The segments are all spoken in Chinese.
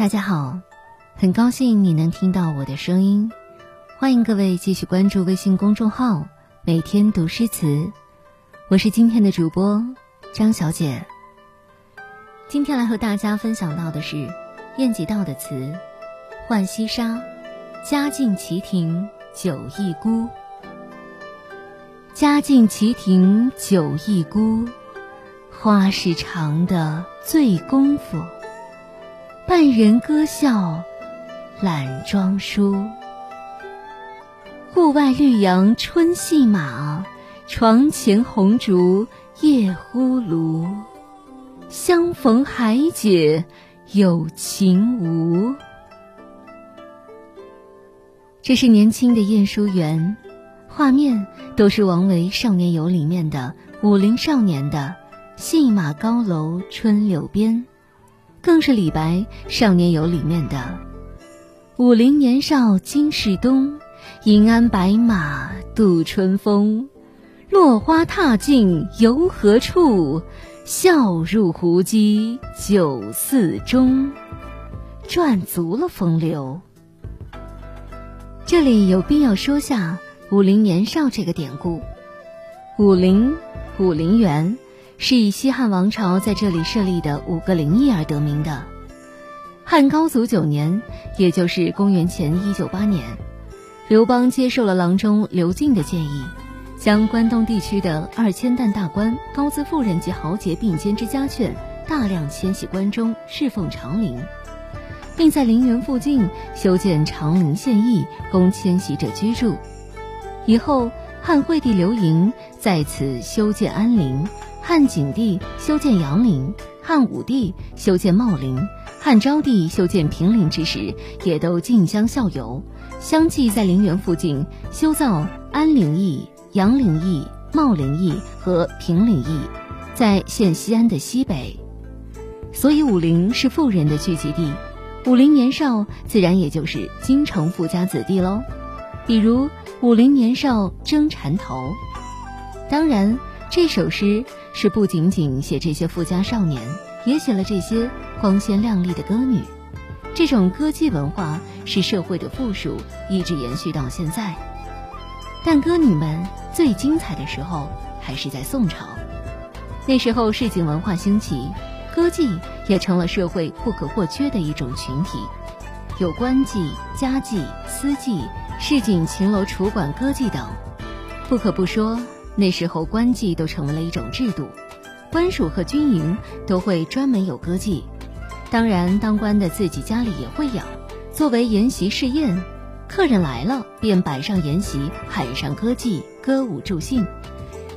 大家好，很高兴你能听到我的声音，欢迎各位继续关注微信公众号“每天读诗词”，我是今天的主播张小姐。今天来和大家分享到的是晏几道的词《浣溪沙》，家境齐庭酒一孤，家境齐庭酒一孤，花市长的醉功夫。半人歌笑，懒装书。户外绿杨春戏马，床前红烛夜呼噜。相逢还解有情无？这是年轻的晏殊元，画面都是王维《少年游》里面的武陵少年的戏马高楼春柳边。更是李白《少年游》里面的“武陵年少惊世东，银鞍白马度春风。落花踏尽游何处？笑入胡姬酒肆中。”赚足了风流。这里有必要说下“武陵年少”这个典故。武陵，武陵源。是以西汉王朝在这里设立的五个陵邑而得名的。汉高祖九年，也就是公元前一九八年，刘邦接受了郎中刘敬的建议，将关东地区的二千担大官、高资富人及豪杰并肩之家眷大量迁徙关中，侍奉长陵，并在陵园附近修建长陵县邑，供迁徙者居住。以后，汉惠帝刘盈在此修建安陵。汉景帝修建阳陵，汉武帝修建茂陵，汉昭帝修建平陵之时，也都竞相效尤，相继在陵园附近修造安陵邑、阳陵邑、茂陵邑和平陵邑，在现西安的西北。所以武陵是富人的聚集地，武陵年少自然也就是京城富家子弟喽。比如“武陵年少争缠头”，当然这首诗。是不仅仅写这些富家少年，也写了这些光鲜亮丽的歌女。这种歌妓文化是社会的附属，一直延续到现在。但歌女们最精彩的时候还是在宋朝，那时候市井文化兴起，歌妓也成了社会不可或缺的一种群体。有官妓、家妓、私妓、市井秦楼楚馆歌妓等。不可不说。那时候官妓都成为了一种制度，官署和军营都会专门有歌妓，当然当官的自己家里也会养，作为筵席试宴，客人来了便摆上筵席，喊上歌妓，歌舞助兴。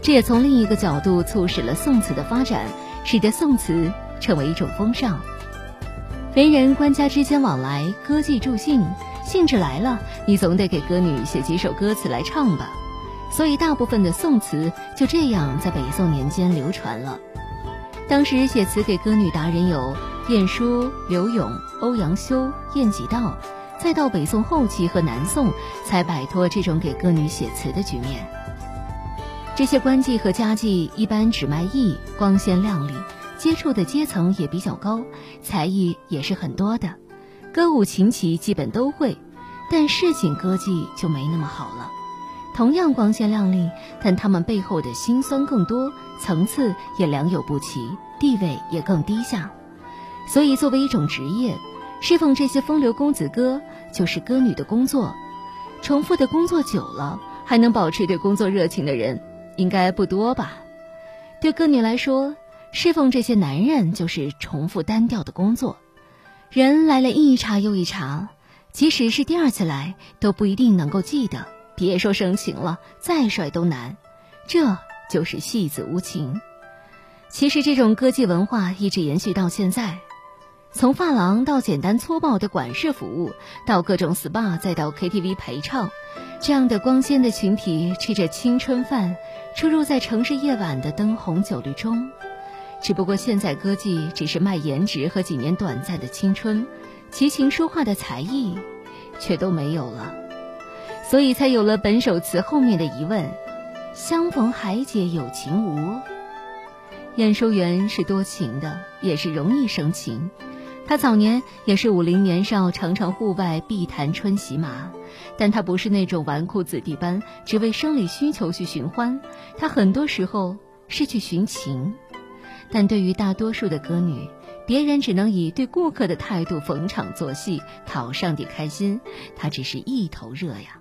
这也从另一个角度促使了宋词的发展，使得宋词成为一种风尚。文人官家之间往来，歌妓助兴，兴致来了，你总得给歌女写几首歌词来唱吧。所以，大部分的宋词就这样在北宋年间流传了。当时写词给歌女达人有晏殊、柳永、欧阳修、晏几道，再到北宋后期和南宋，才摆脱这种给歌女写词的局面。这些官妓和家妓一般只卖艺，光鲜亮丽，接触的阶层也比较高，才艺也是很多的，歌舞琴棋基本都会，但市井歌妓就没那么好了。同样光鲜亮丽，但他们背后的辛酸更多，层次也良莠不齐，地位也更低下。所以，作为一种职业，侍奉这些风流公子哥就是歌女的工作。重复的工作久了，还能保持对工作热情的人，应该不多吧？对歌女来说，侍奉这些男人就是重复单调的工作。人来了一茬又一茬，即使是第二次来，都不一定能够记得。别说生情了，再帅都难。这就是戏子无情。其实这种歌妓文化一直延续到现在，从发廊到简单粗暴的管事服务，到各种 SPA，再到 KTV 陪唱，这样的光鲜的群体吃着青春饭，出入在城市夜晚的灯红酒绿中。只不过现在歌妓只是卖颜值和几年短暂的青春，齐琴说话的才艺却都没有了。所以才有了本首词后面的疑问：“相逢还解有情无？”晏殊元是多情的，也是容易生情，他早年也是武林年少，常常户外碧潭春洗马，但他不是那种纨绔子弟般只为生理需求去寻欢，他很多时候是去寻情。但对于大多数的歌女，别人只能以对顾客的态度逢场作戏，讨上帝开心，他只是一头热呀。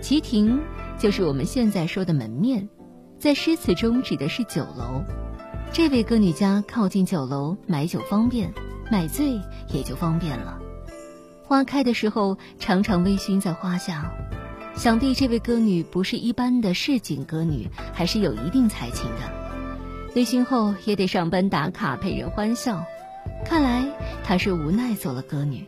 旗亭就是我们现在说的门面，在诗词中指的是酒楼。这位歌女家靠近酒楼，买酒方便，买醉也就方便了。花开的时候，常常微醺在花下。想必这位歌女不是一般的市井歌女，还是有一定才情的。微醺后也得上班打卡陪人欢笑，看来她是无奈做了歌女，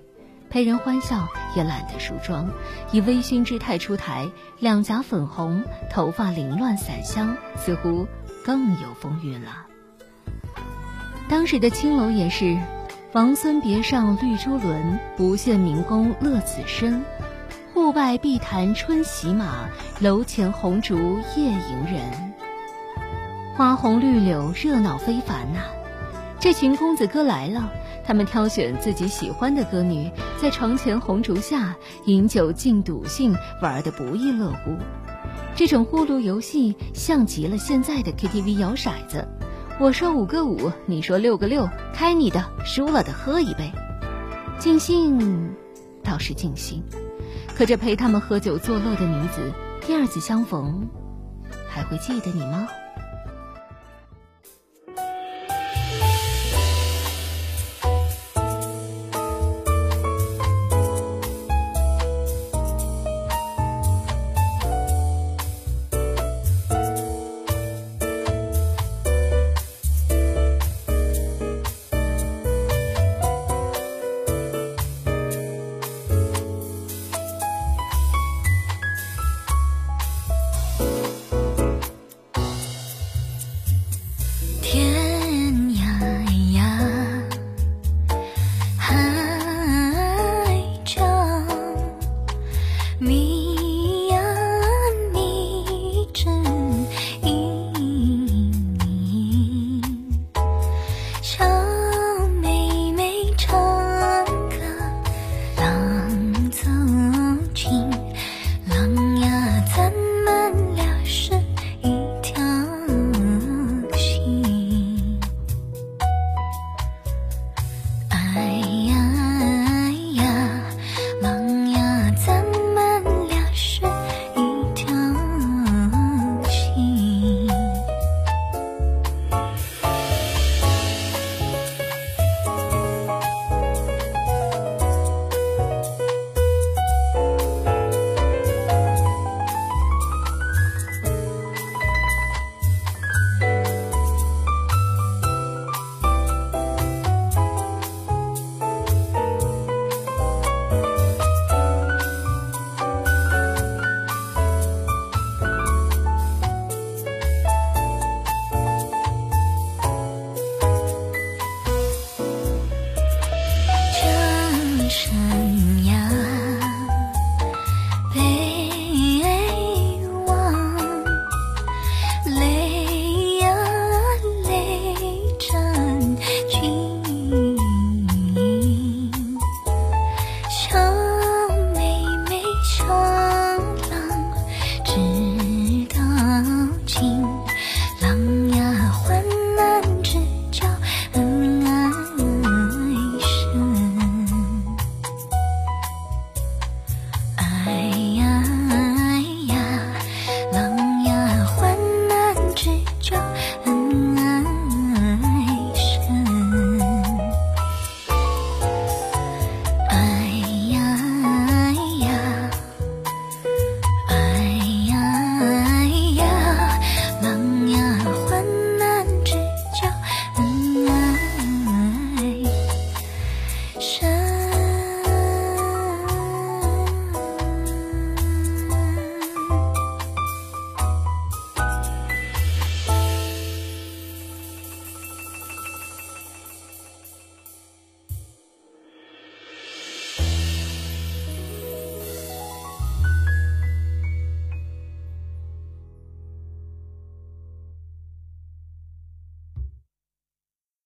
陪人欢笑也懒得梳妆，以微醺之态出台，两颊粉红，头发凌乱散香，似乎更有风韵了。当时的青楼也是，王孙别上绿珠轮，不羡明宫乐子身，户外碧潭春洗马，楼前红烛夜迎人。花红绿柳，热闹非凡呐！这群公子哥来了，他们挑选自己喜欢的歌女，在床前红烛下饮酒尽赌性，玩得不亦乐乎。这种呼噜游戏像极了现在的 KTV 摇骰子，我说五个五，你说六个六，开你的，输了的喝一杯。尽兴倒是尽兴，可这陪他们喝酒作乐的女子，第二次相逢，还会记得你吗？爱。